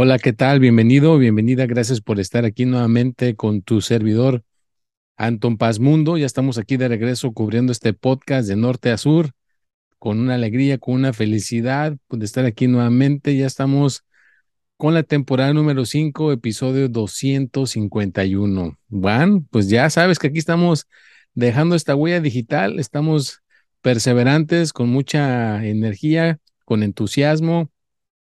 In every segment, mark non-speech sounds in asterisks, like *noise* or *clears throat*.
Hola, ¿qué tal? Bienvenido, bienvenida. Gracias por estar aquí nuevamente con tu servidor, Anton Paz Mundo. Ya estamos aquí de regreso cubriendo este podcast de norte a sur con una alegría, con una felicidad de estar aquí nuevamente. Ya estamos con la temporada número 5, episodio 251. Juan, pues ya sabes que aquí estamos dejando esta huella digital, estamos perseverantes, con mucha energía, con entusiasmo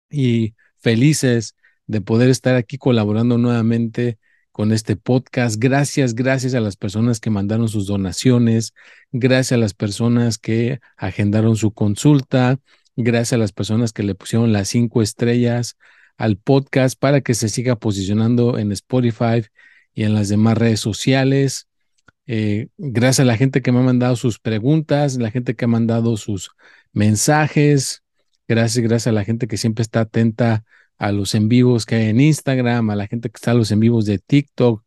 y felices de poder estar aquí colaborando nuevamente con este podcast. Gracias, gracias a las personas que mandaron sus donaciones, gracias a las personas que agendaron su consulta, gracias a las personas que le pusieron las cinco estrellas al podcast para que se siga posicionando en Spotify y en las demás redes sociales. Eh, gracias a la gente que me ha mandado sus preguntas, la gente que ha mandado sus mensajes. Gracias, gracias a la gente que siempre está atenta a los en vivos que hay en Instagram, a la gente que está a los en vivos de TikTok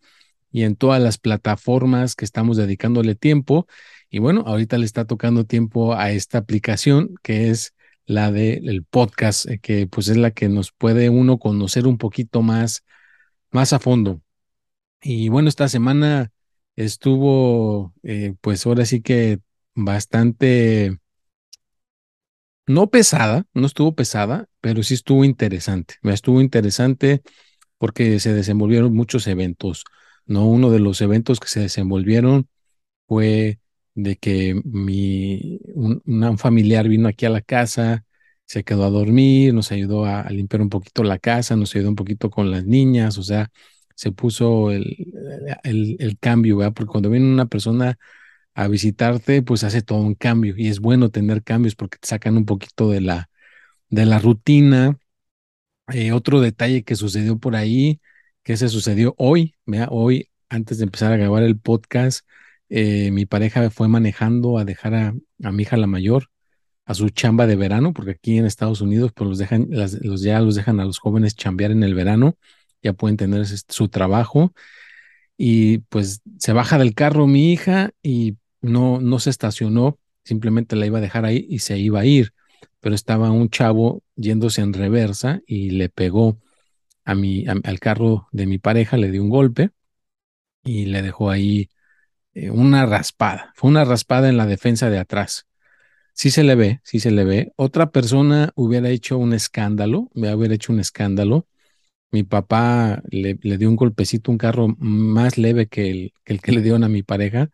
y en todas las plataformas que estamos dedicándole tiempo. Y bueno, ahorita le está tocando tiempo a esta aplicación que es la del podcast, eh, que pues es la que nos puede uno conocer un poquito más, más a fondo. Y bueno, esta semana estuvo, eh, pues ahora sí que bastante no pesada, no estuvo pesada, pero sí estuvo interesante. Estuvo interesante porque se desenvolvieron muchos eventos, ¿no? Uno de los eventos que se desenvolvieron fue de que mi, un, familiar vino aquí a la casa, se quedó a dormir, nos ayudó a, limpiar un poquito la casa, nos ayudó un poquito con las niñas, o sea, se puso el, el, el cambio, ¿verdad? Porque cuando viene una persona a visitarte, pues hace todo un cambio y es bueno tener cambios porque te sacan un poquito de la, de la rutina. Eh, otro detalle que sucedió por ahí, que se sucedió hoy, hoy antes de empezar a grabar el podcast, eh, mi pareja fue manejando a dejar a, mi hija la mayor a su chamba de verano, porque aquí en Estados Unidos pues los dejan, los, ya los dejan a los jóvenes chambear en el verano, ya pueden tener su trabajo y pues se baja del carro mi hija y no, no se estacionó, simplemente la iba a dejar ahí y se iba a ir, pero estaba un chavo yéndose en reversa y le pegó a mi, al carro de mi pareja, le dio un golpe y le dejó ahí eh, una raspada, fue una raspada en la defensa de atrás. Sí se le ve, sí se le ve. Otra persona hubiera hecho un escándalo, me hubiera hecho un escándalo mi papá le, dio un golpecito, un carro más leve que el, que el, que le dieron a mi pareja.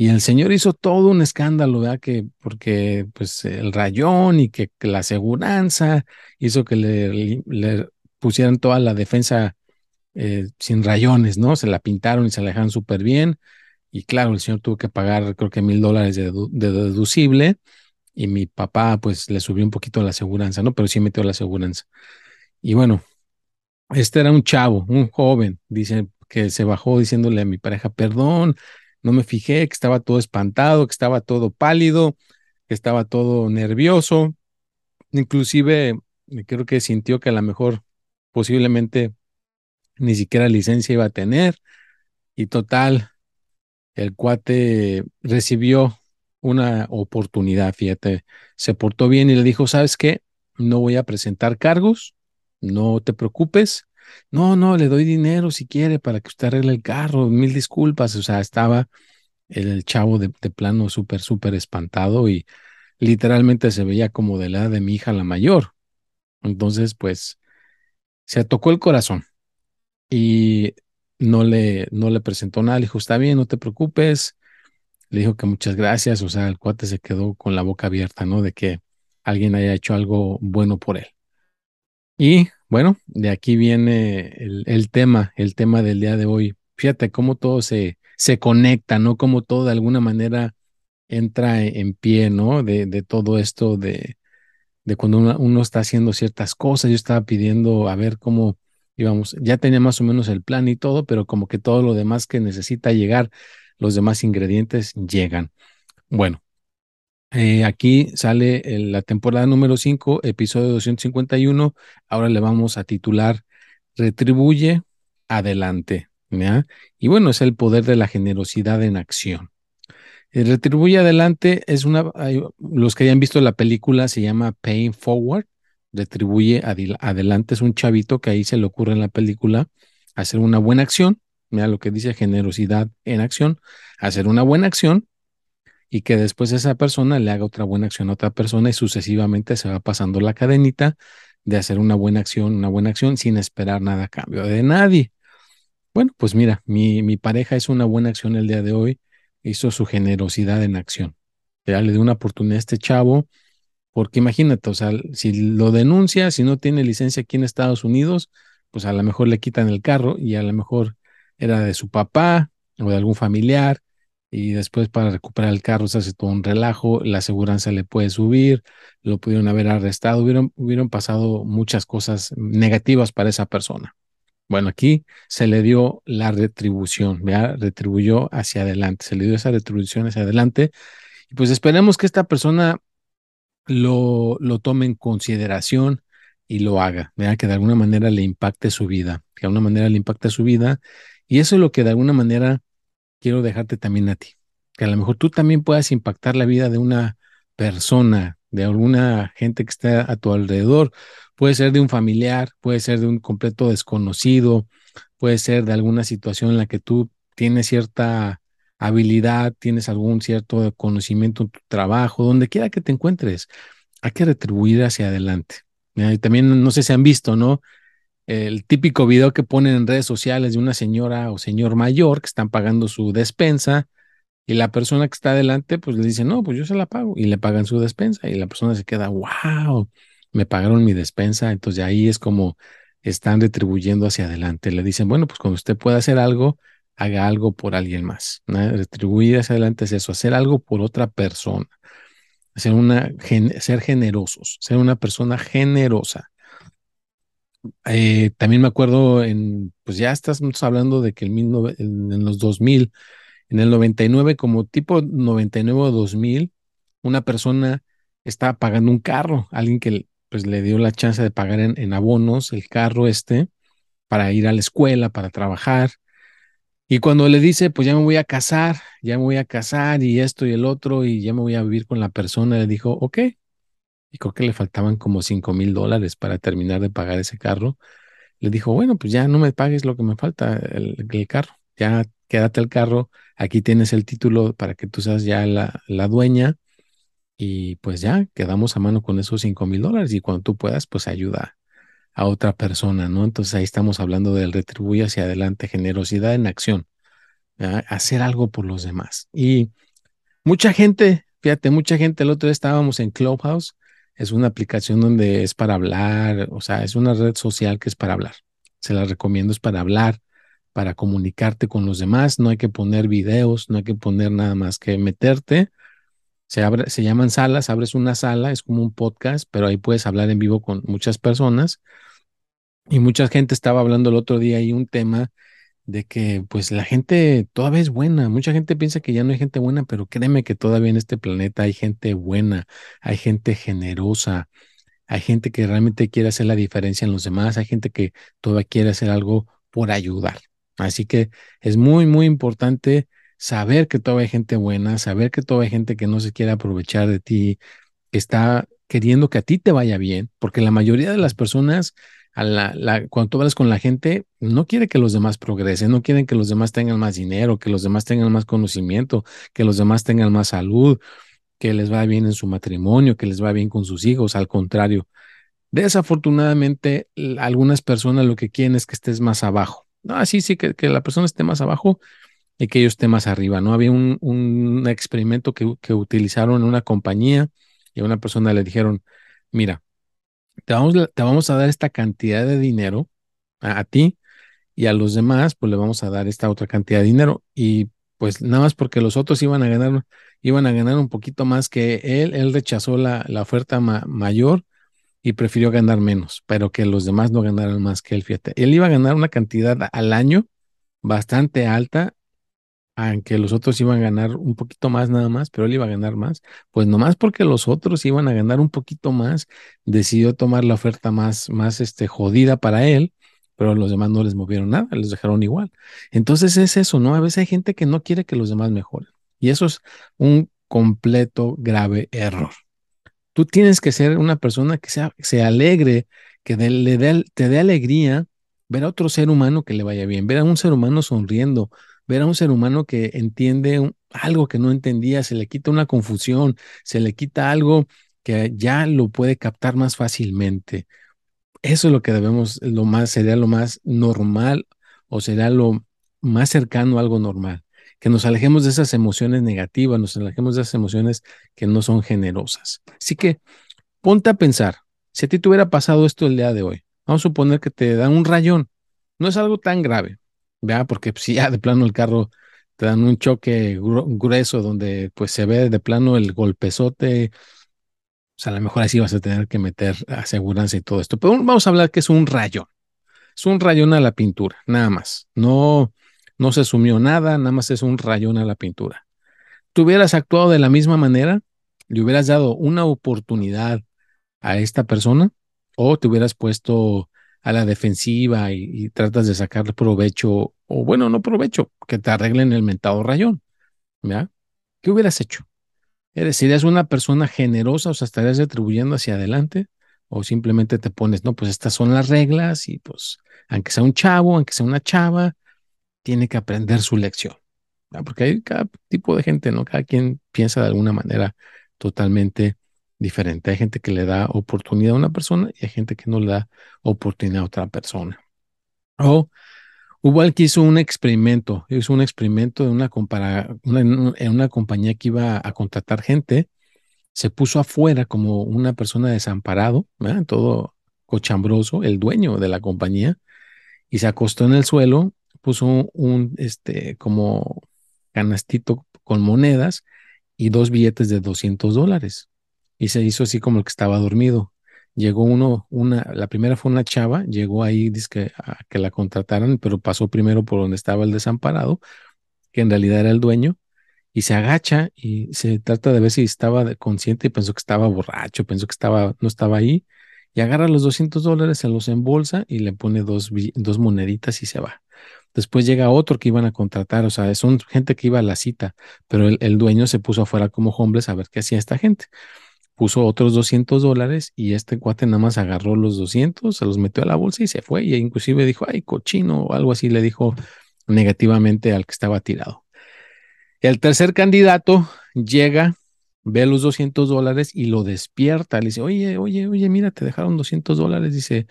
Y el señor hizo todo un escándalo, ¿verdad? Que porque pues el rayón y que, la aseguranza hizo que le, pusieran toda la defensa eh, sin rayones, ¿no? Se la pintaron y se la dejaron súper bien. Y claro, el señor tuvo que pagar creo que mil dólares de, deducible. Y mi papá pues le subió un poquito la aseguranza, ¿no? Pero sí metió la aseguranza. Y bueno, este era un chavo, un joven, dice que se bajó diciéndole a mi pareja, perdón, no me fijé, que estaba todo espantado, que estaba todo pálido, que estaba todo nervioso. Inclusive creo que sintió que a lo mejor posiblemente ni siquiera licencia iba a tener. Y total, el cuate recibió una oportunidad, fíjate, se portó bien y le dijo, ¿sabes qué? No voy a presentar cargos, no te preocupes. No, no, le doy dinero si quiere para que usted arregle el carro. Mil disculpas. O sea, estaba el, chavo de, plano súper, súper espantado y literalmente se veía como de la de mi hija la mayor. Entonces, pues, se tocó el corazón. y no le, no le presentó nada. Le dijo, está bien, no te preocupes. Le dijo que muchas gracias. O sea, el cuate se quedó con la boca abierta, ¿no? De que alguien haya hecho algo bueno por él. Y bueno, de aquí viene el, tema, el tema del día de hoy. Fíjate cómo todo se, se conecta, ¿no? Cómo todo de alguna manera entra en pie, ¿no? De, de todo esto de, de cuando uno, está haciendo ciertas cosas. Yo estaba pidiendo a ver cómo íbamos, ya tenía más o menos el plan y todo, pero como que todo lo demás que necesita llegar, los demás ingredientes llegan. Bueno, eh, aquí sale la temporada número 5, episodio 251. Ahora le vamos a titular Retribuye adelante. Y bueno, es el poder de la generosidad en acción. El Retribuye adelante es una, los que hayan visto la película se llama Paying Forward. Retribuye adelante es un chavito que ahí se le ocurre en la película hacer una buena acción. Mira lo que dice generosidad en acción. Hacer una buena acción y que después esa persona le haga otra buena acción a otra persona y sucesivamente se va pasando la cadenita de hacer una buena acción, una buena acción sin esperar nada a cambio de nadie. Bueno, pues mira, mi, mi pareja hizo una buena acción el día de hoy, hizo su generosidad en acción. Ya le dio una oportunidad a este chavo, porque imagínate, o sea, si lo denuncia, si no tiene licencia aquí en Estados Unidos, pues a lo mejor le quitan el carro y a lo mejor era de su papá o de algún familiar y después para recuperar el carro se hace todo un relajo, la aseguranza le puede subir, lo pudieron haber arrestado, hubieron, hubieron pasado muchas cosas negativas para esa persona. Bueno, aquí se le dio la retribución, ¿vea? retribuyó hacia adelante, se le dio esa retribución hacia adelante. Y pues esperemos que esta persona lo, lo tome en consideración y lo haga, ¿vea? que de alguna manera le impacte su vida, que de alguna manera le impacte su vida. Y eso es lo que de alguna manera quiero dejarte también a ti, que a lo mejor tú también puedas impactar la vida de una persona, de alguna gente que está a tu alrededor. Puede ser de un familiar, puede ser de un completo desconocido, puede ser de alguna situación en la que tú tienes cierta habilidad, tienes algún cierto conocimiento en tu trabajo, donde quiera que te encuentres, hay que retribuir hacia adelante. También no sé si han visto, ¿no? El típico video que ponen en redes sociales de una señora o señor mayor que están pagando su despensa y la persona que está adelante pues le dice, no, pues yo se la pago y le pagan su despensa y la persona se queda, wow, me pagaron mi despensa, entonces ahí es como están retribuyendo hacia adelante. Le dicen, bueno, pues cuando usted pueda hacer algo, haga algo por alguien más. Retribuir hacia adelante es eso, hacer algo por otra persona. Ser, una, ser generosos, ser una persona generosa. Eh, también me acuerdo en, pues ya estamos hablando de que en, en, los 2000, en el 99, como tipo 99 o 2000, una persona estaba pagando un carro, alguien que pues le dio la chance de pagar en, en abonos el carro este para ir a la escuela, para trabajar. Y cuando le dice, pues ya me voy a casar, ya me voy a casar y esto y el otro, y ya me voy a vivir con la persona, le dijo, ok, y creo que le faltaban como 5 mil dólares para terminar de pagar ese carro. Le dijo, bueno, pues ya no me pagues lo que me falta, el, carro, ya quédate el carro, aquí tienes el título para que tú seas ya la, la dueña y pues ya quedamos a mano con esos 5 mil dólares y cuando tú puedas, pues ayuda a otra persona, ¿no? Entonces ahí estamos hablando del retribuir hacia adelante, generosidad en acción, hacer algo por los demás. Y mucha gente, fíjate, mucha gente, el otro día estábamos en Clubhouse es una aplicación donde es para hablar, o sea, es una red social que es para hablar. Se la recomiendo, es para hablar, para comunicarte con los demás. No hay que poner videos, no hay que poner nada más que meterte. Se, abre, se llaman salas, abres una sala, es como un podcast, pero ahí puedes hablar en vivo con muchas personas. Y mucha gente estaba hablando el otro día y un tema de que pues la gente todavía es buena. Mucha gente piensa que ya no hay gente buena, pero créeme que todavía en este planeta hay gente buena, hay gente generosa, hay gente que realmente quiere hacer la diferencia en los demás, hay gente que todavía quiere hacer algo por ayudar. Así que es muy, muy importante saber que todavía hay gente buena, saber que todavía hay gente que no se quiere aprovechar de ti, que está queriendo que a ti te vaya bien, porque la mayoría de las personas cuando tú hablas con la gente, no quiere que los demás progresen, no quieren que los demás tengan más dinero, que los demás tengan más conocimiento, que los demás tengan más salud, que les va bien en su matrimonio, que les va bien con sus hijos. Al contrario, desafortunadamente, algunas personas lo que quieren es que estés más abajo, No, sí, sí, que, la persona esté más abajo y que ellos estén más arriba, ¿no? Había un, un experimento que, que, utilizaron en una compañía y a una persona le dijeron, mira, te vamos, te vamos a dar esta cantidad de dinero a, ti y a los demás, pues le vamos a dar esta otra cantidad de dinero y pues nada más porque los otros iban a ganar, iban a ganar un poquito más que él, él rechazó la, la oferta mayor y prefirió ganar menos, pero que los demás no ganaran más que él, fíjate. Él iba a ganar una cantidad al año bastante alta aunque los otros iban a ganar un poquito más nada más, pero él iba a ganar más, pues nomás porque los otros iban a ganar un poquito más, decidió tomar la oferta más, más este, jodida para él, pero los demás no les movieron nada, les dejaron igual. Entonces es eso, ¿no? A veces hay gente que no quiere que los demás mejoren. Y eso es un completo grave error. Tú tienes que ser una persona que sea, se alegre, que le te dé alegría ver a otro ser humano que le vaya bien, ver a un ser humano sonriendo, ver a un ser humano que entiende algo que no entendía, se le quita una confusión, se le quita algo que ya lo puede captar más fácilmente. Eso es lo que debemos, lo más, sería lo más normal o sería lo más cercano a algo normal. Que nos alejemos de esas emociones negativas, nos alejemos de esas emociones que no son generosas. Así que ponte a pensar, si a ti te hubiera pasado esto el día de hoy, vamos a suponer que te dan un rayón, no es algo tan grave, ¿vea? Porque si ya de plano el carro te dan un choque grueso donde pues se ve de plano el golpezote, o sea, a lo mejor así vas a tener que meter aseguranza y todo esto. Pero vamos a hablar que es un rayón. Es un rayón a la pintura, nada más. No, no se sumió nada, nada más es un rayón a la pintura. Tú hubieras actuado de la misma manera, le hubieras dado una oportunidad a esta persona o te hubieras puesto a la defensiva y, tratas de sacar provecho, o bueno, no provecho, que te arreglen el mentado rayón. ¿Ya? ¿Qué hubieras hecho? ¿Eres, ¿Serías una persona generosa, o sea, estarías retribuyendo hacia adelante? ¿O simplemente te pones, no, pues estas son las reglas y pues, aunque sea un chavo, aunque sea una chava, tiene que aprender su lección? Porque hay cada tipo de gente, ¿no? Cada quien piensa de alguna manera totalmente diferente. Hay gente que le da oportunidad a una persona y hay gente que no le da oportunidad a otra persona. O hubo alguien que hizo un experimento, hizo un experimento de una, compara, en una compañía que iba a contratar gente, se puso afuera como una persona desamparado, todo cochambroso, el dueño de la compañía, y se acostó en el suelo, puso un, este, como canastito con monedas y dos billetes de 200 dólares y se hizo así como el que estaba dormido. Llegó uno, una, la primera fue una chava, llegó ahí dice a que la contrataran, pero pasó primero por donde estaba el desamparado, que en realidad era el dueño, y se agacha y se trata de ver si estaba consciente y pensó que estaba borracho, pensó que estaba, no estaba ahí, y agarra los 200 dólares, se los embolsa y le pone dos, dos moneditas y se va. Después llega otro que iban a contratar, o sea, son gente que iba a la cita, pero el, el dueño se puso afuera como hombres a ver qué hacía esta gente puso otros 200 dólares y este cuate nada más agarró los 200, se los metió a la bolsa y se fue. Y inclusive dijo, ay, cochino o algo así le dijo negativamente al que estaba tirado. El tercer candidato llega, ve los 200 dólares y lo despierta. Le dice, oye, oye, oye, mira, te dejaron 200 dólares. Dice,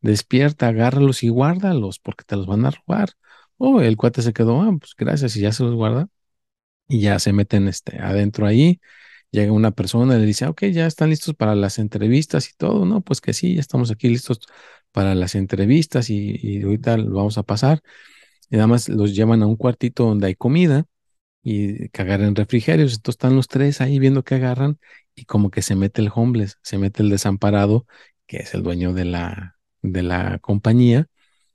despierta, agárralos y guárdalos porque te los van a robar. Oh, el cuate se quedó, ah, pues gracias, y ya se los guarda. Y ya se meten este, adentro ahí llega una persona y le dice, ok, ya están listos para las entrevistas y todo, ¿no? Pues que sí, ya estamos aquí listos para las entrevistas y, ahorita lo vamos a pasar. Y nada más los llevan a un cuartito donde hay comida y que agarren refrigerios. Entonces están los tres ahí viendo que agarran y como que se mete el homeless, se mete el desamparado, que es el dueño de la, de la compañía,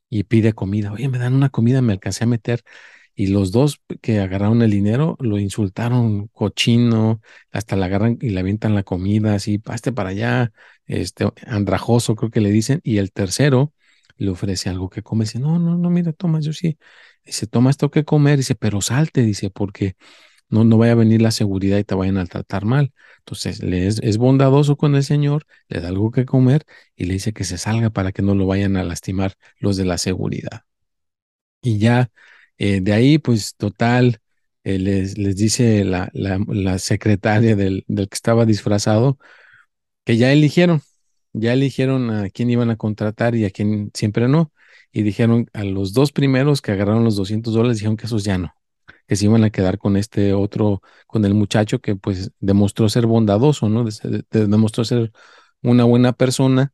y pide comida. Oye, me dan una comida, me alcancé a meter y los dos que agarraron el dinero lo insultaron cochino, hasta le agarran y le avientan la comida, así, paste para allá, este, andrajoso creo que le dicen, y el tercero le ofrece algo que come, dice, no, no, no, mira, toma, yo sí, dice, toma esto que comer, dice, pero salte, dice, porque no, no vaya a venir la seguridad y te vayan a tratar mal. Entonces, le es, es bondadoso con el Señor, le da algo que comer y le dice que se salga para que no lo vayan a lastimar los de la seguridad. Y ya eh, de ahí, pues total, eh, les, les, dice la, la, secretaria del, del, que estaba disfrazado que ya eligieron, ya eligieron a quién iban a contratar y a quién siempre no. Y dijeron a los dos primeros que agarraron los 200 dólares, dijeron que esos ya no, que se iban a quedar con este otro, con el muchacho que pues demostró ser bondadoso, ¿no? demostró ser una buena persona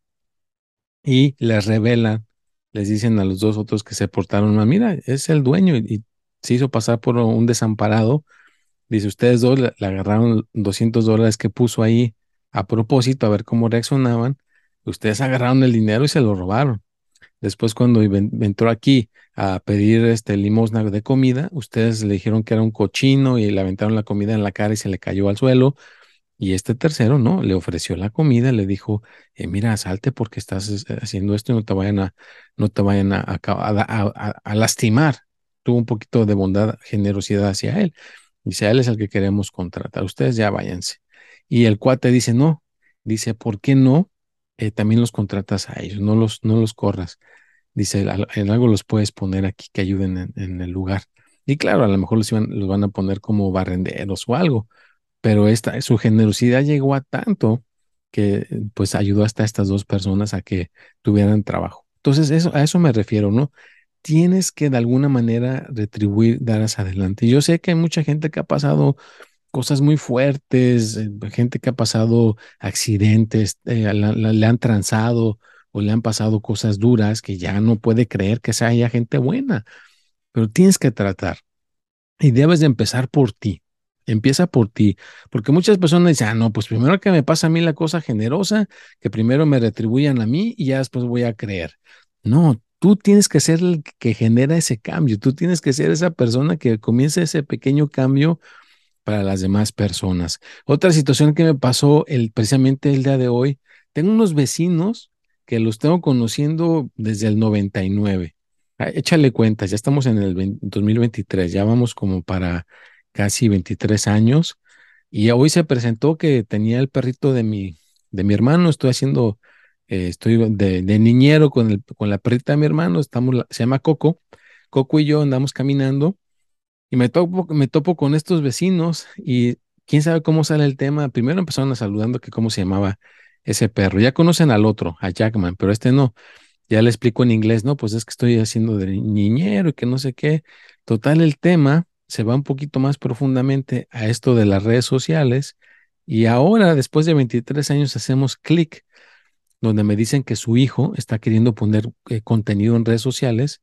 y les revelan, les dicen a los dos otros que se portaron mal, mira, es el dueño y, se hizo pasar por un desamparado. Dice, ustedes dos le, agarraron 200 dólares que puso ahí a propósito, a ver cómo reaccionaban. Ustedes agarraron el dinero y se lo robaron. Después, cuando entró aquí a pedir este limosna de comida, ustedes le dijeron que era un cochino y le aventaron la comida en la cara y se le cayó al suelo. Y este tercero, ¿no? Le ofreció la comida, le dijo, eh, mira, salte porque estás haciendo esto y no te vayan a, no te vayan a, lastimar. Tuvo un poquito de bondad, generosidad hacia él. Dice, él es el que queremos contratar. Ustedes ya váyanse. Y el cuate dice, no. Dice, ¿por qué no? Eh, también los contratas a ellos, no los, no los corras. Dice, en algo los puedes poner aquí que ayuden en, el lugar. Y claro, a lo mejor los, los van a poner como barrenderos o algo pero esta, su generosidad llegó a tanto que pues ayudó hasta estas dos personas a que tuvieran trabajo. Entonces, eso, a eso me refiero, ¿no? Tienes que de alguna manera retribuir, dar hacia adelante. Yo sé que hay mucha gente que ha pasado cosas muy fuertes, eh, gente que ha pasado accidentes, eh, le han transado o le han pasado cosas duras que ya no puede creer que sea haya gente buena, pero tienes que tratar y debes de empezar por ti. Empieza por ti, porque muchas personas dicen, ah, no, pues primero que me pasa a mí la cosa generosa, que primero me retribuyan a mí y ya después voy a creer. No, tú tienes que ser el que genera ese cambio, tú tienes que ser esa persona que comienza ese pequeño cambio para las demás personas. Otra situación que me pasó el, precisamente el día de hoy, tengo unos vecinos que los tengo conociendo desde el 99. Ah, échale cuenta, ya estamos en el 2023, ya vamos como para casi 23 años. Y hoy se presentó que tenía el perrito de mi, de mi hermano. Estoy haciendo, eh, estoy de, niñero con, el, con la perrita de mi hermano. Estamos, se llama Coco. Coco y yo andamos caminando y me topo, me topo con estos vecinos y quién sabe cómo sale el tema. Primero empezaron a saludando que cómo se llamaba ese perro. Ya conocen al otro, a Jackman, pero este no. Ya le explico en inglés, no, pues es que estoy haciendo de niñero y que no sé qué. Total, el tema se va un poquito más profundamente a esto de las redes sociales y ahora, después de 23 años, hacemos clic donde me dicen que su hijo está queriendo poner eh, contenido en redes sociales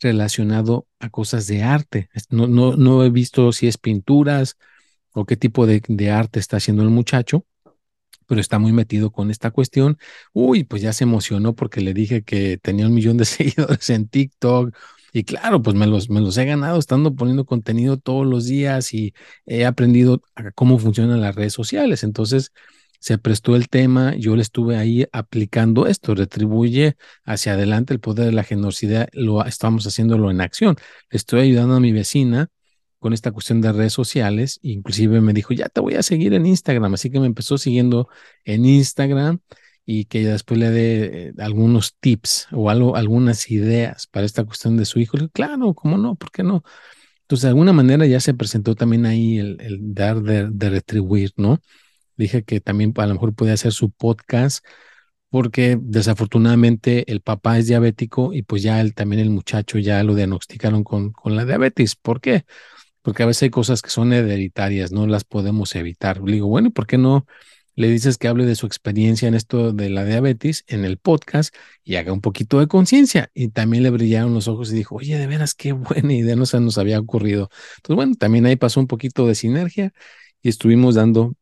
relacionado a cosas de arte. No, no, no he visto si es pinturas o qué tipo de, de arte está haciendo el muchacho, pero está muy metido con esta cuestión. Uy, pues ya se emocionó porque le dije que tenía un millón de *laughs* seguidores en TikTok y claro, pues me los, me los he ganado estando poniendo contenido todos los días y he aprendido cómo funcionan las redes sociales. Entonces, se prestó el tema, yo le estuve ahí aplicando esto, retribuye hacia adelante el poder de la generosidad, lo estamos haciéndolo en acción. estoy ayudando a mi vecina con esta cuestión de redes sociales, inclusive me dijo, ya te voy a seguir en Instagram, así que me empezó siguiendo en Instagram y que después le dé eh, algunos tips o algo, algunas ideas para esta cuestión de su hijo. Claro, ¿cómo no? ¿Por qué no? Entonces, de alguna manera ya se presentó también ahí el, dar de, retribuir, ¿no? Dije que también a lo mejor puede hacer su podcast porque desafortunadamente el papá es diabético y pues ya él también el muchacho ya lo diagnosticaron con, con la diabetes. ¿Por qué? Porque a veces hay cosas que son hereditarias, no las podemos evitar. Le digo, bueno, ¿por qué no le dices que hable de su experiencia en esto de la diabetes en el podcast y haga un poquito de conciencia. Y también le brillaron los ojos y dijo, oye, de veras, qué *laughs* buena idea, no se nos había ocurrido. Entonces, bueno, también ahí pasó un poquito de sinergia y estuvimos dando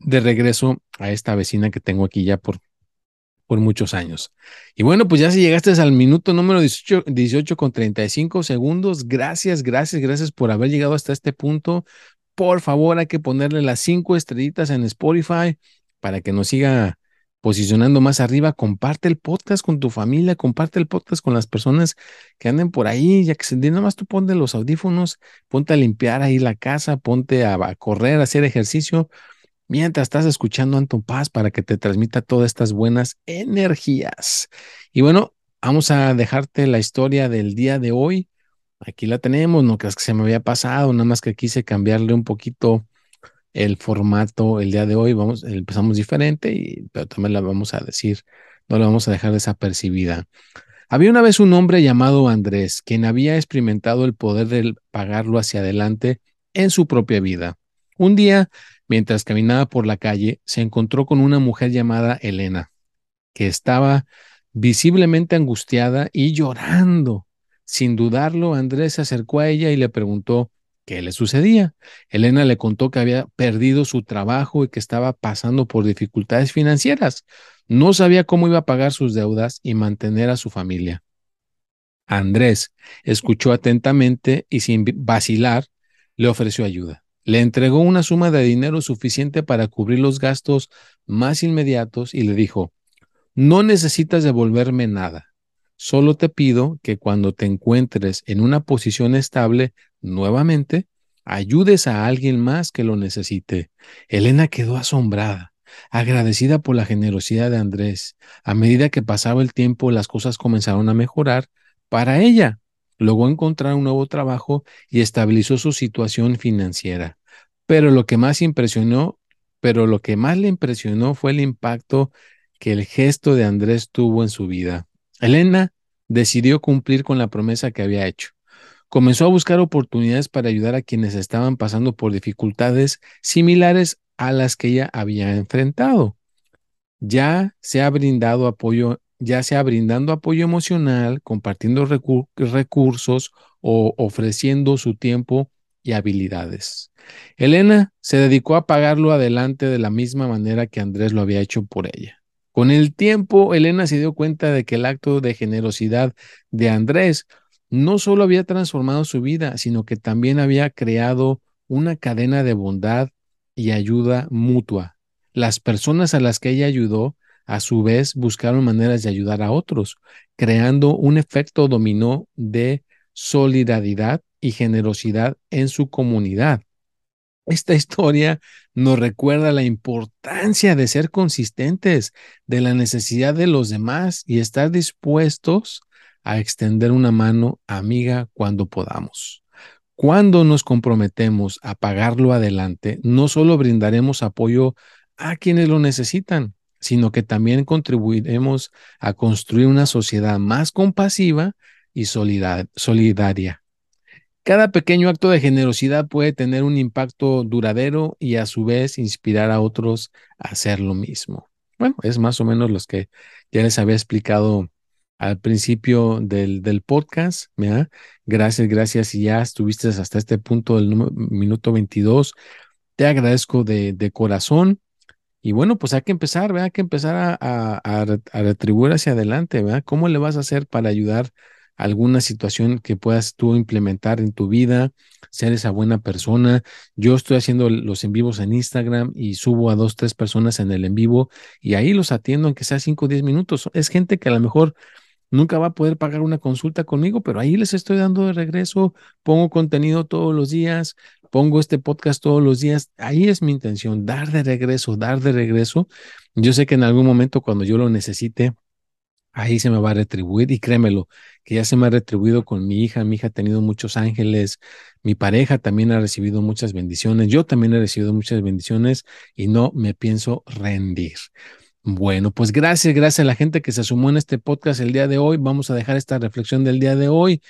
de regreso a esta vecina que tengo aquí ya por, por muchos años. Y bueno, pues ya si llegaste al minuto número 18, 18 con 35 segundos, gracias, gracias, gracias por haber llegado hasta este punto por favor hay que ponerle las cinco estrellitas en Spotify para que nos siga posicionando más arriba. Comparte el podcast con tu familia, comparte el podcast con las personas que anden por ahí, ya que se nada más tú ponte los audífonos, ponte a limpiar ahí la casa, ponte a, a correr, a hacer ejercicio, mientras estás escuchando Anton Paz para que te transmita todas estas buenas energías. Y bueno, vamos a dejarte la historia del día de hoy. Aquí la tenemos, no creas que se me había pasado, nada más que quise cambiarle un poquito el formato el día de hoy, vamos, empezamos diferente, y, pero también la vamos a decir, no la vamos a dejar desapercibida. Había una vez un hombre llamado Andrés, quien había experimentado el poder de pagarlo hacia adelante en su propia vida. Un día, mientras caminaba por la calle, se encontró con una mujer llamada Elena, que estaba visiblemente angustiada y llorando. Sin dudarlo, Andrés se acercó a ella y le preguntó qué le sucedía. Elena le contó que había perdido su trabajo y que estaba pasando por dificultades financieras. No sabía cómo iba a pagar sus deudas y mantener a su familia. Andrés escuchó atentamente y sin vacilar le ofreció ayuda. Le entregó una suma de dinero suficiente para cubrir los gastos más inmediatos y le dijo, no necesitas devolverme nada. Solo te pido que cuando te encuentres en una posición estable nuevamente, ayudes a alguien más que lo necesite. Elena quedó asombrada, agradecida por la generosidad de Andrés. A medida que pasaba el tiempo, las cosas comenzaron a mejorar para ella. Logró encontrar un nuevo trabajo y estabilizó su situación financiera. Pero lo que más impresionó, pero lo que más le impresionó fue el impacto que el gesto de Andrés tuvo en su vida. Elena decidió cumplir con la promesa que había hecho. Comenzó a buscar oportunidades para ayudar a quienes estaban pasando por dificultades similares a las que ella había enfrentado. Ya se ha brindado apoyo, ya sea brindando apoyo emocional, compartiendo recursos o ofreciendo su tiempo y habilidades. Elena se dedicó a pagarlo adelante de la misma manera que Andrés lo había hecho por ella. Con el tiempo, Elena se dio cuenta de que el acto de generosidad de Andrés no solo había transformado su vida, sino que también había creado una cadena de bondad y ayuda mutua. Las personas a las que ella ayudó, a su vez, buscaron maneras de ayudar a otros, creando un efecto dominó de solidaridad y generosidad en su comunidad. Esta historia nos recuerda la importancia de ser consistentes, de la necesidad de los demás y estar dispuestos a extender una mano amiga cuando podamos. Cuando nos comprometemos a pagarlo adelante, no solo brindaremos apoyo a quienes lo necesitan, sino que también contribuiremos a construir una sociedad más compasiva y solidaria. Cada pequeño acto de generosidad puede tener un impacto duradero y a su vez inspirar a otros a hacer lo mismo. Bueno, es más o menos los que ya les había explicado al principio del, del podcast. Gracias, gracias. Y ya estuviste hasta este punto del minuto 22. Te agradezco de, de, corazón. Y bueno, pues hay que empezar, ¿verdad? Hay que empezar a, a, a retribuir hacia adelante, ¿verdad? ¿Cómo le vas a hacer para ayudar alguna situación que puedas tú implementar en tu vida, ser esa buena persona. Yo estoy haciendo los en vivos en Instagram y subo a dos, tres personas en el en vivo y ahí los atiendo aunque sea cinco o diez minutos. Es gente que a lo mejor nunca va a poder pagar una consulta conmigo, pero ahí les estoy dando de regreso, pongo contenido todos los días, pongo este podcast todos los días. Ahí es mi intención, dar de regreso, dar de regreso. Yo sé que en algún momento cuando yo lo necesite, ahí se me va a retribuir y créemelo, que ya se me ha retribuido con mi hija, mi hija ha tenido muchos ángeles, mi pareja también ha recibido muchas bendiciones, yo también he recibido muchas bendiciones y no me pienso rendir. Bueno, pues gracias, gracias a la gente que se sumó en este podcast el día de hoy. Vamos a dejar esta reflexión del día de hoy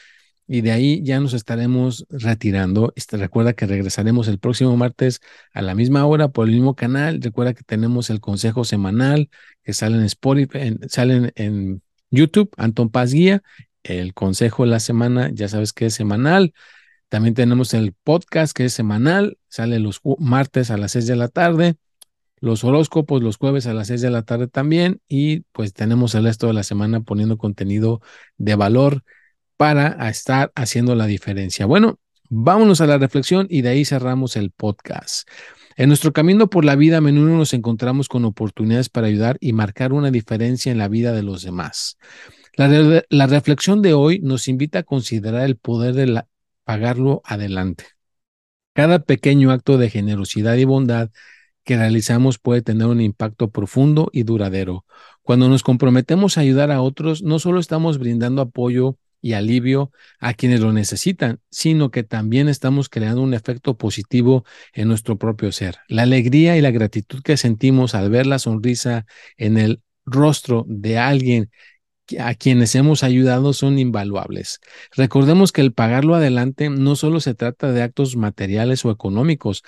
y de ahí ya nos estaremos retirando. Este, recuerda que regresaremos el próximo martes a la misma hora por el mismo canal. Recuerda que tenemos el consejo semanal que sale en Spotify, en, salen en YouTube, Anton Paz Guía. El consejo de la semana, ya sabes que es semanal. También tenemos el podcast que es semanal, sale los martes a las 6 de la tarde. Los horóscopos los jueves a las 6 de la tarde también. Y pues tenemos el resto de la semana poniendo contenido de valor para estar haciendo la diferencia. Bueno, vámonos a la reflexión y de ahí cerramos el podcast. En nuestro camino por la vida a menudo nos encontramos con oportunidades para ayudar y marcar una diferencia en la vida de los demás. La, reflexión de hoy nos invita a considerar el poder de pagarlo adelante. Cada pequeño acto de generosidad y bondad que realizamos puede tener un impacto profundo y duradero. Cuando nos comprometemos a ayudar a otros, no solo estamos brindando apoyo y alivio a quienes lo necesitan, sino que también estamos creando un efecto positivo en nuestro propio ser. La alegría y la gratitud que sentimos al ver la sonrisa en el rostro de alguien a quienes hemos ayudado son invaluables. Recordemos que el pagarlo adelante no solo se trata de actos materiales o económicos,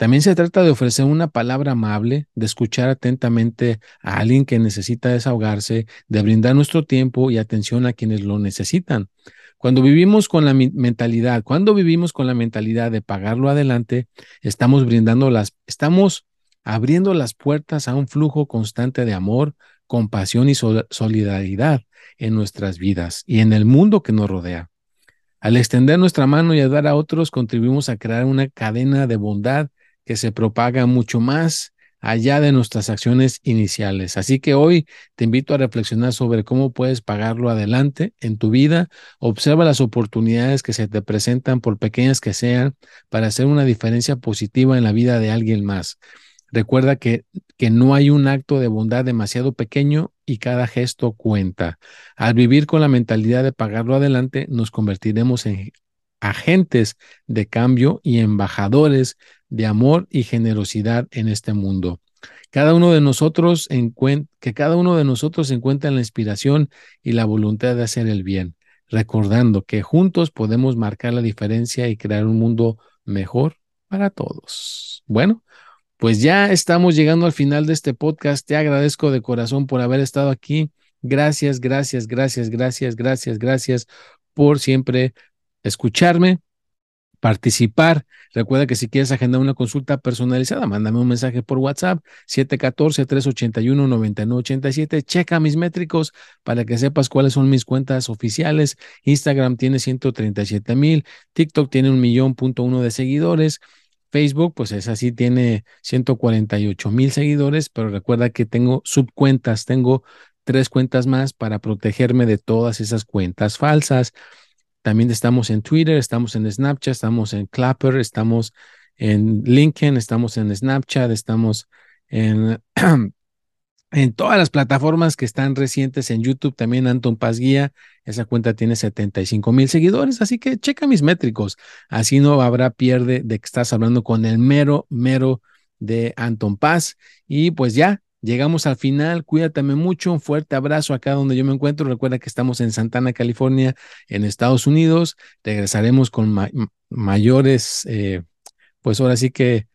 también se trata de ofrecer una palabra amable, de escuchar atentamente a alguien que necesita desahogarse, de brindar nuestro tiempo y atención a quienes lo necesitan. Cuando vivimos con la mentalidad, cuando vivimos con la mentalidad de pagarlo adelante, estamos brindando las, estamos abriendo las puertas a un flujo constante de amor, compasión y solidaridad en nuestras vidas y en el mundo que nos rodea. Al extender nuestra mano y ayudar a otros, contribuimos a crear una cadena de bondad que se propaga mucho más allá de nuestras acciones iniciales. Así que hoy te invito a reflexionar sobre cómo puedes pagarlo adelante en tu vida. Observa las oportunidades que se te presentan, por pequeñas que sean, para hacer una diferencia positiva en la vida de alguien más. Recuerda que, que no hay un acto de bondad demasiado pequeño y cada gesto cuenta. Al vivir con la mentalidad de pagarlo adelante, nos convertiremos en agentes de cambio y embajadores de amor y generosidad en este mundo. Cada uno de nosotros que cada uno de nosotros encuentre la inspiración y la voluntad de hacer el bien, recordando que juntos podemos marcar la diferencia y crear un mundo mejor para todos. Bueno, pues ya estamos llegando al final de este podcast. Te agradezco de corazón por haber estado aquí. Gracias, gracias, gracias, gracias, gracias, gracias por siempre escucharme, participar. Recuerda que si quieres agendar una consulta personalizada, mándame un mensaje por WhatsApp 714-381-9987. Checa mis métricos para que sepas cuáles son mis cuentas oficiales. Instagram tiene 137 mil, TikTok tiene un millón punto uno de seguidores. Facebook, pues es así, tiene 148 mil seguidores, pero recuerda que tengo subcuentas, tengo tres cuentas más para protegerme de todas esas cuentas falsas. También estamos en Twitter, estamos en Snapchat, estamos en Clapper, estamos en LinkedIn, estamos en Snapchat, estamos en, *clears throat* en todas las plataformas que están recientes en YouTube, también Anton Paz Guía, esa cuenta tiene 75 mil seguidores, así que checa mis métricos, así no habrá pierde de que estás hablando con el mero, mero de Anton Paz. Y pues ya, Llegamos al final, cuídate mucho, un fuerte abrazo acá donde yo me encuentro. Recuerda que estamos en Santana, California, en Estados Unidos. Regresaremos con mayores, eh, pues ahora sí que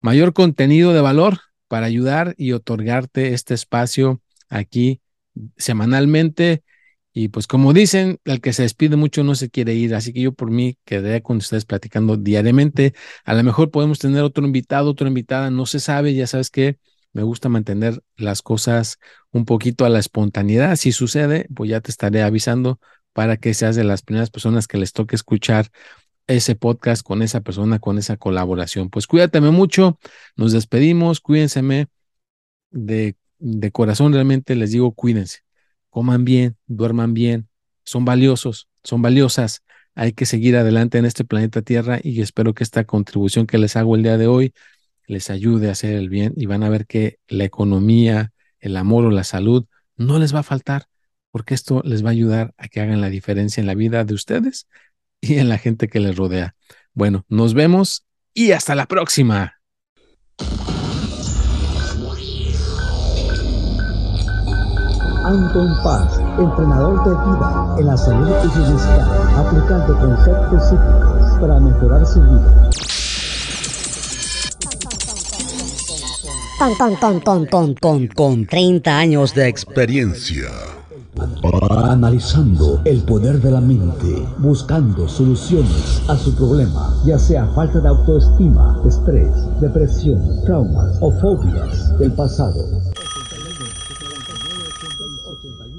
mayor contenido de valor para ayudar y otorgarte este espacio aquí semanalmente. Y pues como dicen, el que se despide mucho no se quiere ir, así que yo por mí quedé con ustedes platicando diariamente. A lo mejor podemos tener otro invitado, otra invitada, no se sabe, ya sabes que me gusta mantener las cosas un poquito a la espontaneidad. Si sucede, pues ya te estaré avisando para que seas de las primeras personas que les toque escuchar ese podcast con esa persona, con esa colaboración. Pues cuídate mucho, nos despedimos, cuídense de, de corazón, realmente les digo, cuídense, coman bien, duerman bien, son valiosos, son valiosas. Hay que seguir adelante en este planeta Tierra y espero que esta contribución que les hago el día de hoy les ayude a hacer el bien y van a ver que la economía, el amor o la salud no les va a faltar, porque esto les va a ayudar a que hagan la diferencia en la vida de ustedes y en la gente que les rodea. Bueno, nos vemos y hasta la próxima. Anton Paz, entrenador de vida en la salud y bienestar, aplicando conceptos psíquicos para mejorar su vida. Con, con, con, con, con, con 30 años de experiencia. Analizando el poder de la mente, buscando soluciones a su problema, ya sea falta de autoestima, estrés, depresión, traumas o fobias del pasado.